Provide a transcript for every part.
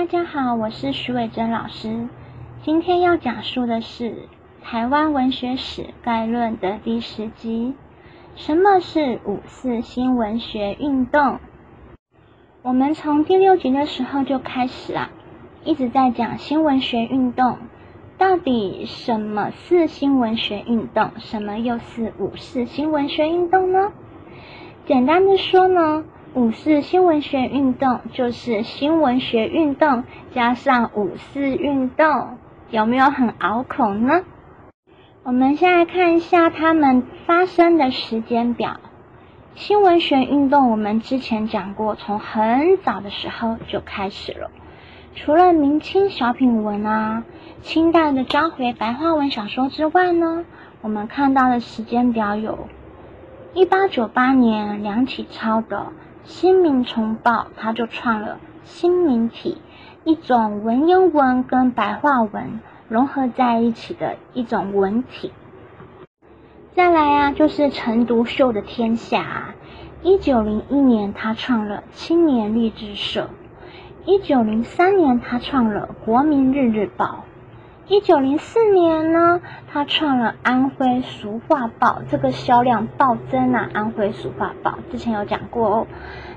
大家好，我是徐伟珍老师。今天要讲述的是《台湾文学史概论》的第十集。什么是五四新文学运动？我们从第六集的时候就开始啊，一直在讲新文学运动。到底什么是新文学运动？什么又是五四新文学运动呢？简单的说呢。五四新文学运动就是新文学运动加上五四运动，有没有很拗口呢？我们先来看一下他们发生的时间表。新文学运动我们之前讲过，从很早的时候就开始了。除了明清小品文啊、清代的章回白话文小说之外呢，我们看到的时间表有：一八九八年梁启超的。新民重报，他就创了新民体，一种文言文跟白话文融合在一起的一种文体。再来啊，就是陈独秀的天下。一九零一年，他创了青年励志社；一九零三年，他创了国民日日报。一九零四年呢，他创了《安徽俗话报》，这个销量暴增啊！《安徽俗话报》之前有讲过哦。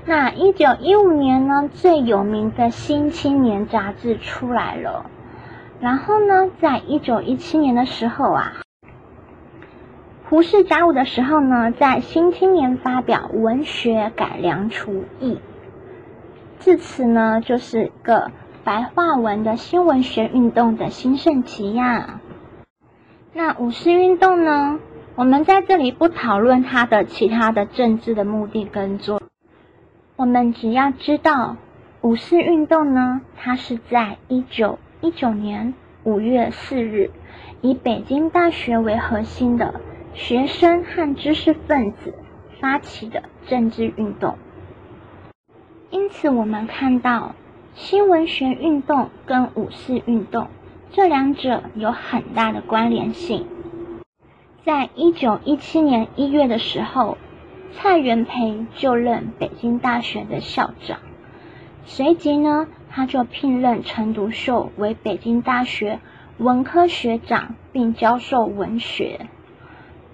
那一九一五年呢，最有名的《新青年》杂志出来了。然后呢，在一九一七年的时候啊，胡适甲午的时候呢，在《新青年》发表《文学改良刍议》，至此呢，就是一个。白话文的新文学运动的兴盛期呀，那五四运动呢？我们在这里不讨论它的其他的政治的目的跟作，我们只要知道五四运动呢，它是在一九一九年五月四日，以北京大学为核心的学生和知识分子发起的政治运动。因此，我们看到。新文学运动跟五四运动这两者有很大的关联性。在一九一七年一月的时候，蔡元培就任北京大学的校长，随即呢，他就聘任陈独秀为北京大学文科学长，并教授文学。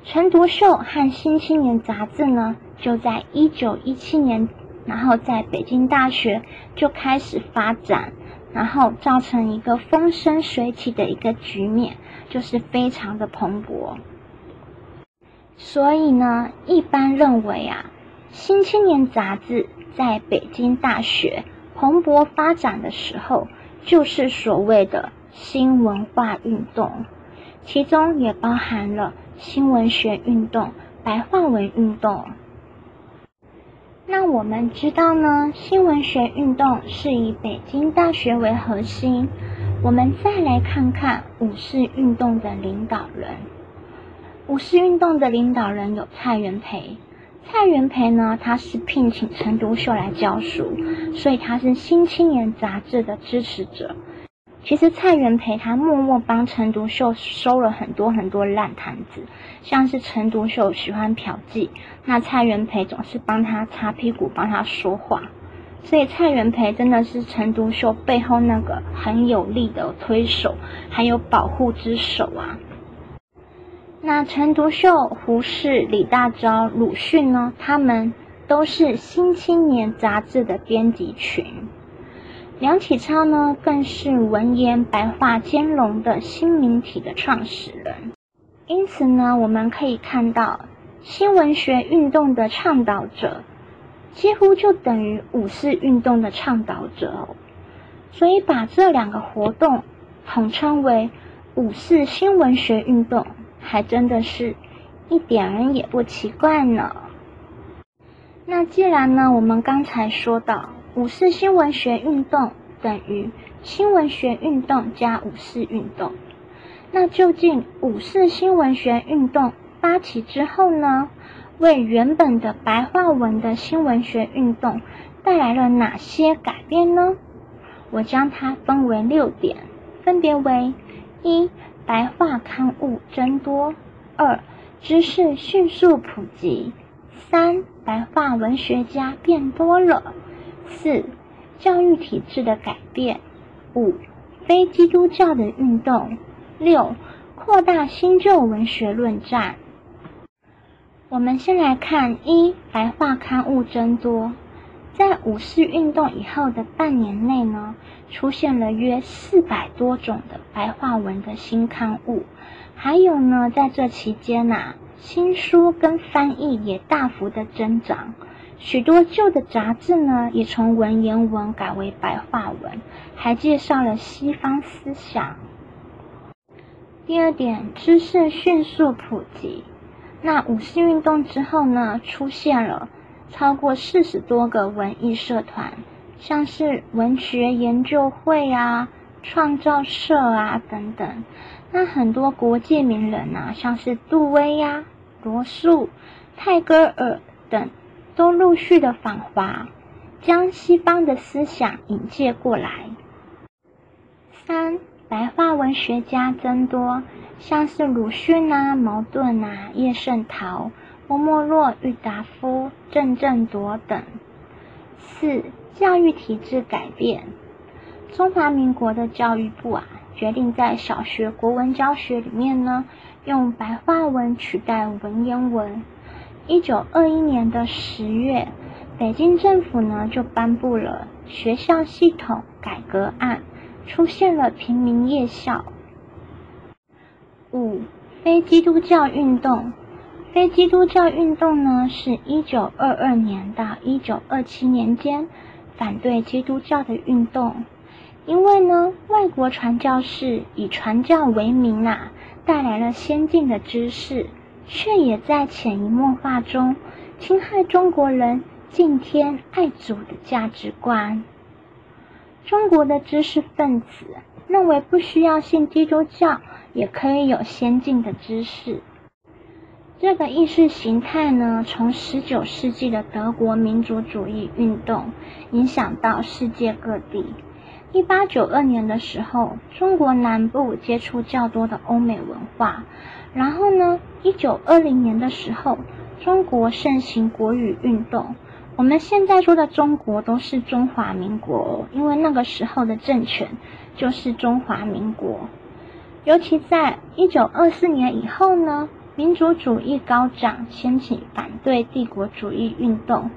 陈独秀和《新青年》杂志呢，就在一九一七年。然后在北京大学就开始发展，然后造成一个风生水起的一个局面，就是非常的蓬勃。所以呢，一般认为啊，《新青年》杂志在北京大学蓬勃发展的时候，就是所谓的新文化运动，其中也包含了新文学运动、白话文运动。那我们知道呢，新文学运动是以北京大学为核心。我们再来看看五四运动的领导人。五四运动的领导人有蔡元培。蔡元培呢，他是聘请陈独秀来教书，所以他是《新青年》杂志的支持者。其实蔡元培他默默帮陈独秀收了很多很多烂摊子，像是陈独秀喜欢嫖妓，那蔡元培总是帮他擦屁股，帮他说话，所以蔡元培真的是陈独秀背后那个很有力的推手，还有保护之手啊。那陈独秀、胡适、李大钊、鲁迅呢，他们都是《新青年》杂志的编辑群。梁启超呢，更是文言白话兼容的新民体的创始人。因此呢，我们可以看到新文学运动的倡导者，几乎就等于五四运动的倡导者哦。所以把这两个活动统称为五四新文学运动，还真的是一点儿也不奇怪呢。那既然呢，我们刚才说到。五四新文学运动等于新文学运动加五四运动。那究竟五四新文学运动发起之后呢，为原本的白话文的新文学运动带来了哪些改变呢？我将它分为六点，分别为：一、白话刊物增多；二、知识迅速普及；三、白话文学家变多了。四、教育体制的改变；五、非基督教的运动；六、扩大新旧文学论战。我们先来看一白话刊物增多，在五四运动以后的半年内呢，出现了约四百多种的白话文的新刊物，还有呢，在这期间呐，新书跟翻译也大幅的增长。许多旧的杂志呢，也从文言文改为白话文，还介绍了西方思想。第二点，知识迅速普及。那五四运动之后呢，出现了超过四十多个文艺社团，像是文学研究会啊、创造社啊等等。那很多国际名人啊，像是杜威呀、罗素、泰戈尔等。都陆续的访华，将西方的思想引介过来。三白话文学家增多，像是鲁迅啊、茅盾啊、叶圣陶、郭沫若、郁达夫、郑振铎等。四教育体制改变，中华民国的教育部啊，决定在小学国文教学里面呢，用白话文取代文言文。一九二一年的十月，北京政府呢就颁布了学校系统改革案，出现了平民夜校。五、非基督教运动，非基督教运动呢是一九二二年到一九二七年间反对基督教的运动，因为呢外国传教士以传教为名啊，带来了先进的知识。却也在潜移默化中侵害中国人敬天爱祖的价值观。中国的知识分子认为不需要信基督教也可以有先进的知识。这个意识形态呢，从十九世纪的德国民族主义运动影响到世界各地。一八九二年的时候，中国南部接触较多的欧美文化。然后呢？一九二零年的时候，中国盛行国语运动。我们现在说的中国都是中华民国，因为那个时候的政权就是中华民国。尤其在一九二四年以后呢，民族主义高涨，掀起反对帝国主义运动。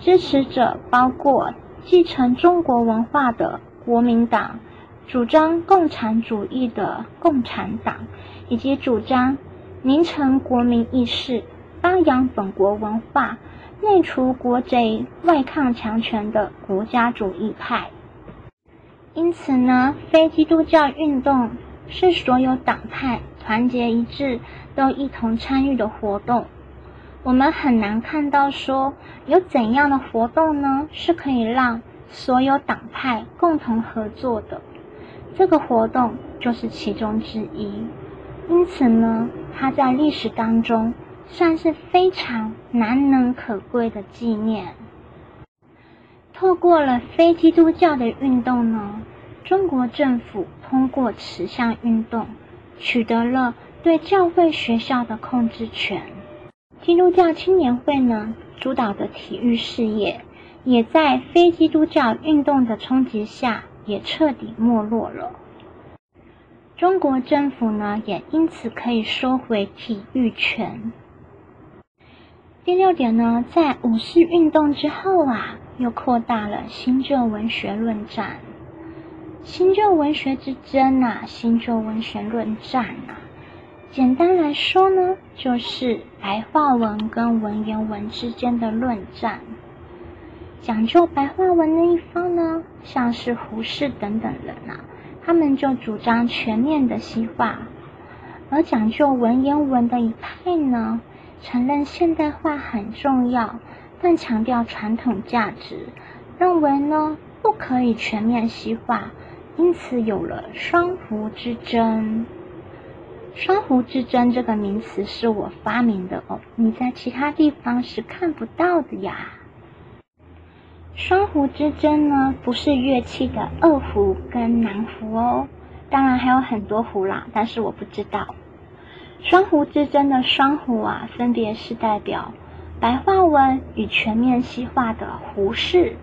支持者包括继承中国文化的国民党，主张共产主义的共产党。以及主张凝成国民意识、发扬本国文化、内除国贼、外抗强权的国家主义派。因此呢，非基督教运动是所有党派团结一致、都一同参与的活动。我们很难看到说有怎样的活动呢，是可以让所有党派共同合作的。这个活动就是其中之一。因此呢，它在历史当中算是非常难能可贵的纪念。透过了非基督教的运动呢，中国政府通过此项运动取得了对教会学校的控制权。基督教青年会呢主导的体育事业，也在非基督教运动的冲击下，也彻底没落了。中国政府呢，也因此可以收回体育权。第六点呢，在五四运动之后啊，又扩大了新旧文学论战。新旧文学之争啊，新旧文学论战啊，简单来说呢，就是白话文跟文言文之间的论战。讲究白话文的一方呢，像是胡适等等人啊。他们就主张全面的西化，而讲究文言文的一派呢，承认现代化很重要，但强调传统价值，认为呢不可以全面西化，因此有了双湖之争。双湖之争这个名词是我发明的哦，你在其他地方是看不到的呀。双胡之争呢，不是乐器的二胡跟南胡哦，当然还有很多胡啦，但是我不知道。双胡之争的双胡啊，分别是代表白话文与全面西化的胡适，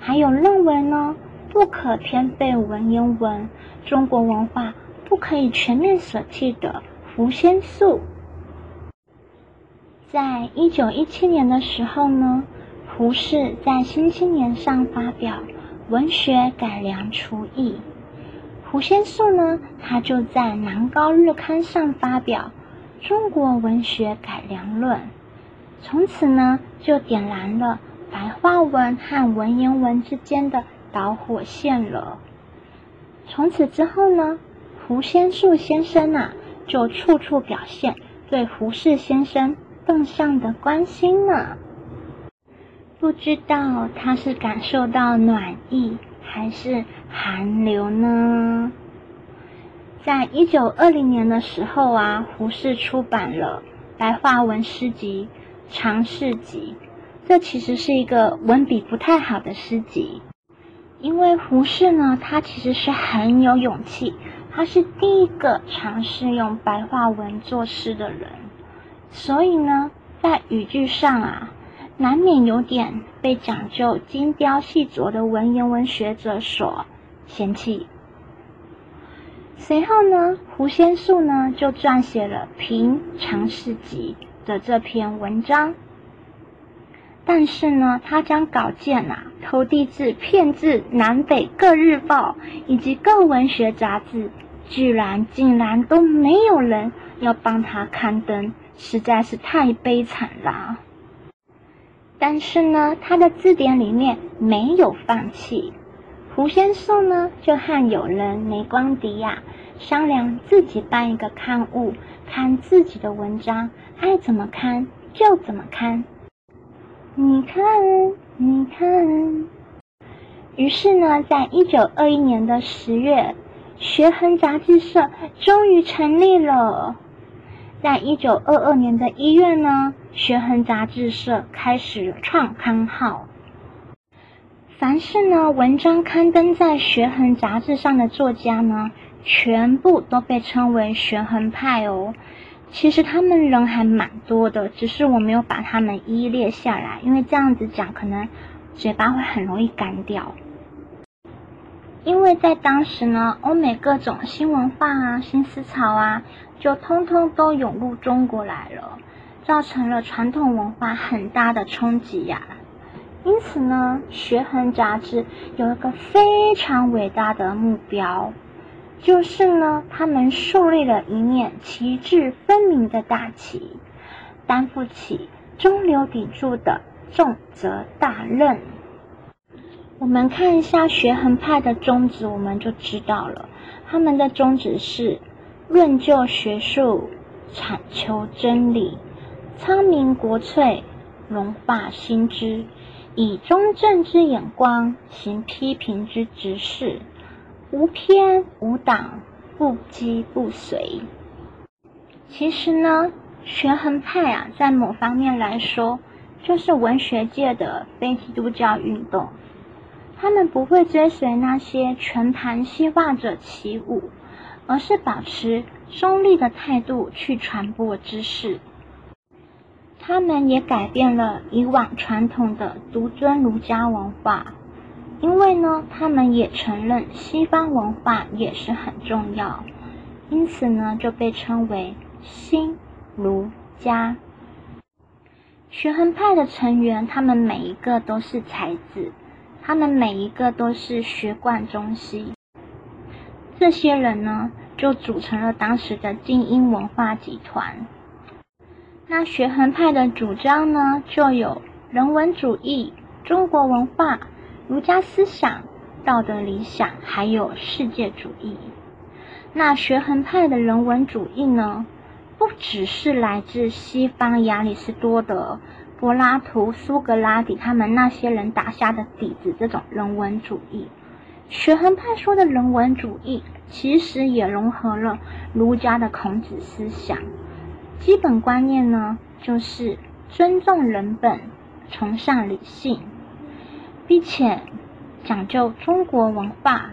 还有认为呢，不可偏废文言文，中国文化不可以全面舍弃的胡先素。在一九一七年的时候呢，胡适在《新青年》上发表《文学改良刍议》，胡先素呢，他就在《南高日刊》上发表《中国文学改良论》，从此呢，就点燃了白话文和文言文之间的导火线了。从此之后呢，胡先素先生啊，就处处表现对胡适先生。动向的关心呢？不知道他是感受到暖意还是寒流呢？在一九二零年的时候啊，胡适出版了白话文诗集《长试集》，这其实是一个文笔不太好的诗集，因为胡适呢，他其实是很有勇气，他是第一个尝试用白话文作诗的人。所以呢，在语句上啊，难免有点被讲究精雕细琢的文言文学者所嫌弃。随后呢，胡先素呢就撰写了《平常事集》的这篇文章，但是呢，他将稿件啊投递至骗至南北各日报以及各文学杂志，居然竟然都没有人要帮他刊登。实在是太悲惨了，但是呢，他的字典里面没有放弃。胡先素呢，就和友人梅光迪呀商量，自己办一个刊物，看自己的文章，爱怎么看就怎么看。你看，你看。于是呢，在一九二一年的十月，学衡杂志社终于成立了。在一九二二年的一月呢，学衡杂志社开始创刊号。凡是呢文章刊登在学衡杂志上的作家呢，全部都被称为学衡派哦。其实他们人还蛮多的，只是我没有把他们一一列下来，因为这样子讲可能嘴巴会很容易干掉。因为在当时呢，欧美各种新文化啊、新思潮啊。就通通都涌入中国来了，造成了传统文化很大的冲击呀。因此呢，《学衡》杂志有一个非常伟大的目标，就是呢，他们树立了一面旗帜分明的大旗，担负起中流砥柱的重责大任。我们看一下学衡派的宗旨，我们就知道了，他们的宗旨是。论就学术，阐求真理，苍明国粹，融化新知，以中正之眼光行批评之直事，无偏无党，不羁不随。其实呢，学衡派啊，在某方面来说，就是文学界的非基督教运动。他们不会追随那些全盘西化者起舞。而是保持中立的态度去传播知识。他们也改变了以往传统的独尊儒家文化，因为呢，他们也承认西方文化也是很重要，因此呢，就被称为新儒家。学衡派的成员，他们每一个都是才子，他们每一个都是学贯中西。这些人呢，就组成了当时的精英文化集团。那学衡派的主张呢，就有人文主义、中国文化、儒家思想、道德理想，还有世界主义。那学衡派的人文主义呢，不只是来自西方亚里士多德、柏拉图、苏格拉底他们那些人打下的底子，这种人文主义。学衡派说的人文主义，其实也融合了儒家的孔子思想。基本观念呢，就是尊重人本、崇尚理性，并且讲究中国文化。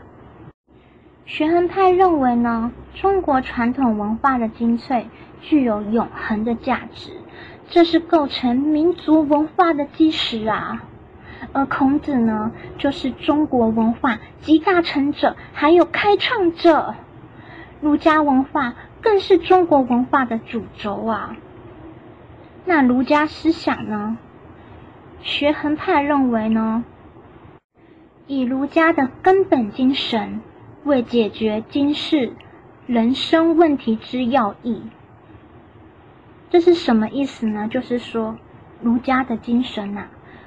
学衡派认为呢，中国传统文化的精粹具有永恒的价值，这是构成民族文化的基石啊。而孔子呢，就是中国文化集大成者，还有开创者。儒家文化更是中国文化的主轴啊。那儒家思想呢？学衡派认为呢，以儒家的根本精神为解决今世人生问题之要义。这是什么意思呢？就是说，儒家的精神呐，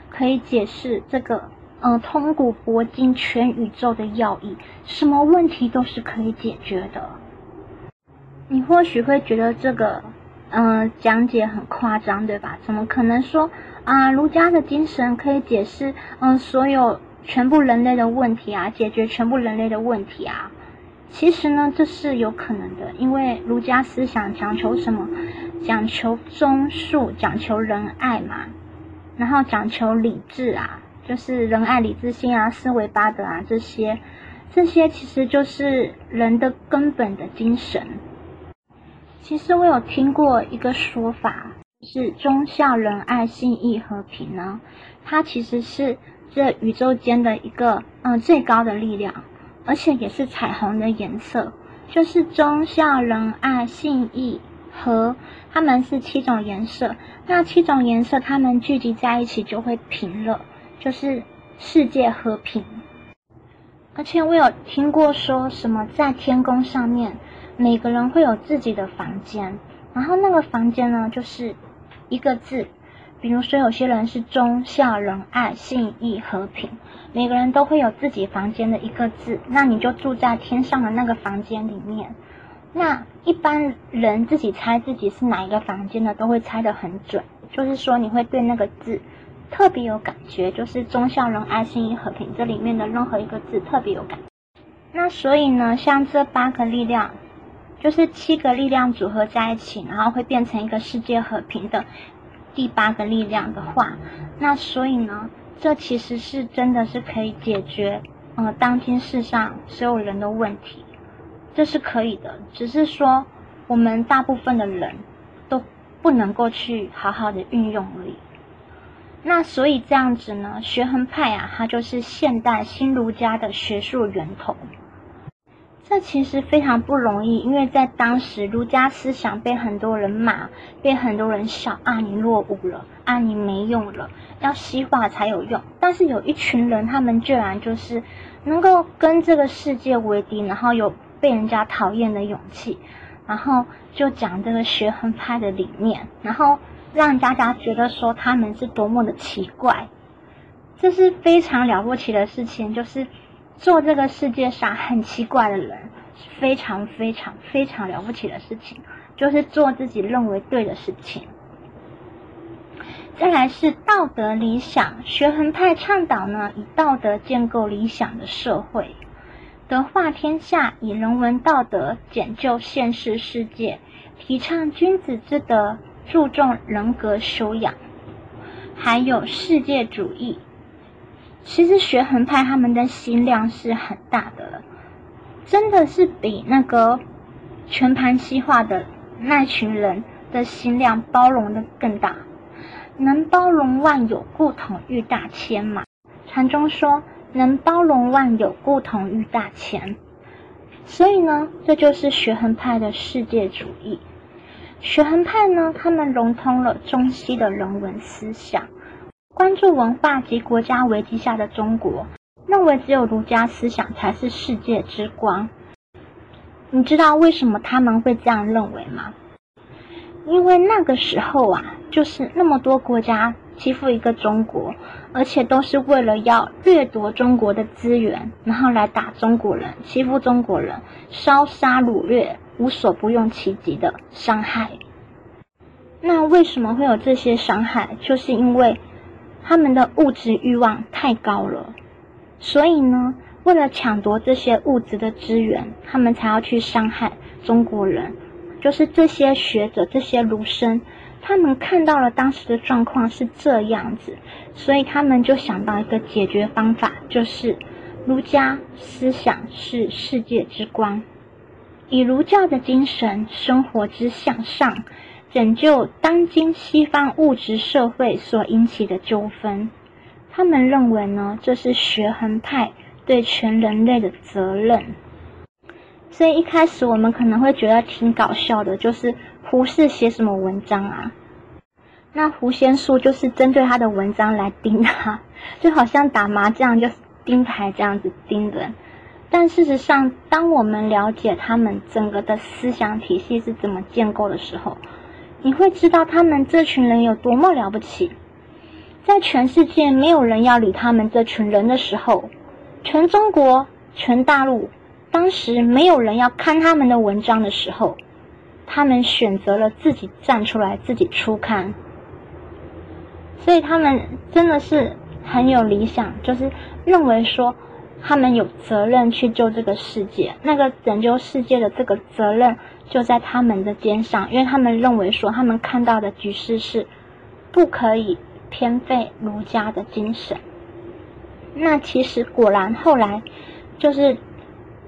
可以解释这个呃通古博今全宇宙的要义，什么问题都是可以解决的。你或许会觉得这个嗯讲解很夸张，对吧？怎么可能说啊儒家的精神可以解释嗯所有全部人类的问题啊，解决全部人类的问题啊？其实呢，这是有可能的，因为儒家思想讲求什么？讲求忠恕，讲求仁爱嘛，然后讲求理智啊，就是仁爱、礼智信啊、思维八德啊这些，这些其实就是人的根本的精神。其实我有听过一个说法，是忠孝仁爱信义和平呢，它其实是这宇宙间的一个嗯最高的力量。而且也是彩虹的颜色，就是忠孝仁爱信义和，它们是七种颜色。那七种颜色它们聚集在一起就会平了，就是世界和平。而且我有听过说什么在天宫上面，每个人会有自己的房间，然后那个房间呢就是一个字。比如说，有些人是忠孝仁爱信义和平，每个人都会有自己房间的一个字，那你就住在天上的那个房间里面。那一般人自己猜自己是哪一个房间的，都会猜得很准，就是说你会对那个字特别有感觉，就是忠孝仁爱信义和平这里面的任何一个字特别有感。那所以呢，像这八个力量，就是七个力量组合在一起，然后会变成一个世界和平的。第八个力量的话，那所以呢，这其实是真的是可以解决呃当今世上所有人的问题，这是可以的，只是说我们大部分的人都不能够去好好的运用而已。那所以这样子呢，学衡派啊，它就是现代新儒家的学术源头。这其实非常不容易，因为在当时儒家思想被很多人骂，被很多人笑啊，你落伍了，啊，你没用了，要西化才有用。但是有一群人，他们居然就是能够跟这个世界为敌，然后有被人家讨厌的勇气，然后就讲这个学衡派的理念，然后让大家觉得说他们是多么的奇怪，这是非常了不起的事情，就是。做这个世界上很奇怪的人是，非常非常非常了不起的事情，就是做自己认为对的事情。再来是道德理想，学衡派倡导呢，以道德建构理想的社会，德化天下，以人文道德简救现世世界，提倡君子之德，注重人格修养，还有世界主义。其实学衡派他们的心量是很大的了，真的是比那个全盘西化的那群人的心量包容的更大，能包容万有，故统御大千嘛。禅中说能包容万有，故统御大千。所以呢，这就是学衡派的世界主义。学衡派呢，他们融通了中西的人文思想。关注文化及国家危机下的中国，认为只有儒家思想才是世界之光。你知道为什么他们会这样认为吗？因为那个时候啊，就是那么多国家欺负一个中国，而且都是为了要掠夺中国的资源，然后来打中国人、欺负中国人、烧杀掳掠，无所不用其极的伤害。那为什么会有这些伤害？就是因为。他们的物质欲望太高了，所以呢，为了抢夺这些物质的资源，他们才要去伤害中国人。就是这些学者、这些儒生，他们看到了当时的状况是这样子，所以他们就想到一个解决方法，就是儒家思想是世界之光，以儒教的精神生活之向上。拯救当今西方物质社会所引起的纠纷，他们认为呢，这是学衡派对全人类的责任。所以一开始我们可能会觉得挺搞笑的，就是胡适写什么文章啊？那胡先树就是针对他的文章来盯他，就好像打麻将就是盯牌这样子盯人。但事实上，当我们了解他们整个的思想体系是怎么建构的时候，你会知道他们这群人有多么了不起。在全世界没有人要理他们这群人的时候，全中国、全大陆，当时没有人要看他们的文章的时候，他们选择了自己站出来，自己出刊。所以他们真的是很有理想，就是认为说。他们有责任去救这个世界，那个拯救世界的这个责任就在他们的肩上，因为他们认为说，他们看到的局势是不可以偏废儒家的精神。那其实果然后来就是，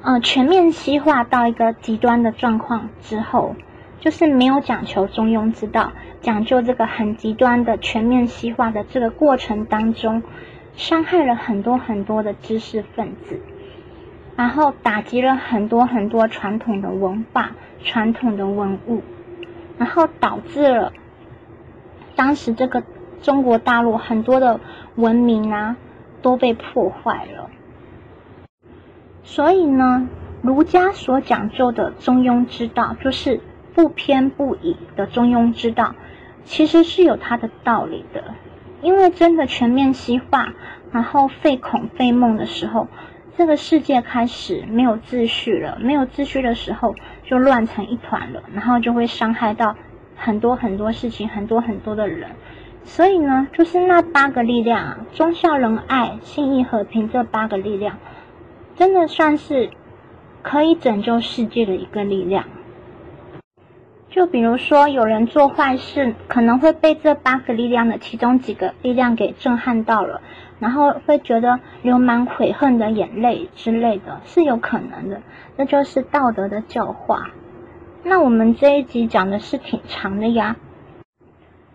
呃，全面西化到一个极端的状况之后，就是没有讲求中庸之道，讲究这个很极端的全面西化的这个过程当中。伤害了很多很多的知识分子，然后打击了很多很多传统的文化、传统的文物，然后导致了当时这个中国大陆很多的文明啊都被破坏了。所以呢，儒家所讲究的中庸之道，就是不偏不倚的中庸之道，其实是有它的道理的。因为真的全面西化，然后废孔废孟的时候，这个世界开始没有秩序了。没有秩序的时候，就乱成一团了，然后就会伤害到很多很多事情，很多很多的人。所以呢，就是那八个力量啊，忠孝仁爱信义和平这八个力量，真的算是可以拯救世界的一个力量。就比如说，有人做坏事，可能会被这八个力量的其中几个力量给震撼到了，然后会觉得流满悔恨的眼泪之类的，是有可能的。这就是道德的教化。那我们这一集讲的是挺长的呀，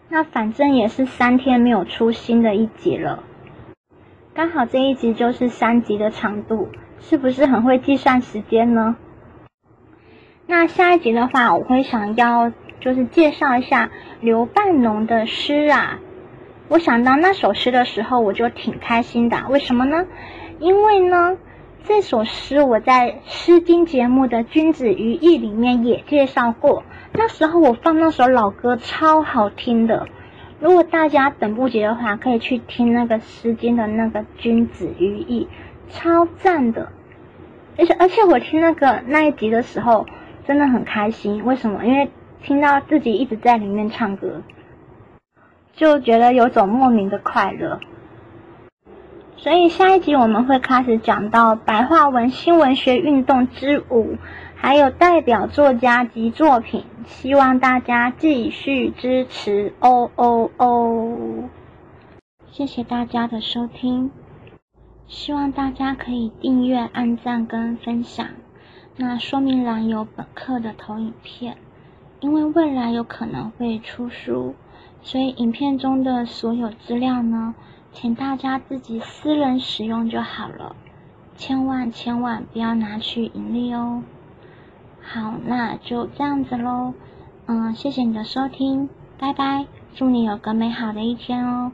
那反正也是三天没有出新的一集了，刚好这一集就是三集的长度，是不是很会计算时间呢？那下一集的话，我会想要就是介绍一下刘半农的诗啊。我想到那首诗的时候，我就挺开心的。为什么呢？因为呢，这首诗我在《诗经》节目的《君子于义》里面也介绍过。那时候我放那首老歌，超好听的。如果大家等不及的话，可以去听那个《诗经》的那个《君子于义》，超赞的。而且而且我听那个那一集的时候。真的很开心，为什么？因为听到自己一直在里面唱歌，就觉得有种莫名的快乐。所以下一集我们会开始讲到白话文新文学运动之五，还有代表作家及作品，希望大家继续支持哦哦哦！谢谢大家的收听，希望大家可以订阅、按赞跟分享。那说明栏有本课的投影片，因为未来有可能会出书，所以影片中的所有资料呢，请大家自己私人使用就好了，千万千万不要拿去盈利哦。好，那就这样子喽，嗯，谢谢你的收听，拜拜，祝你有个美好的一天哦。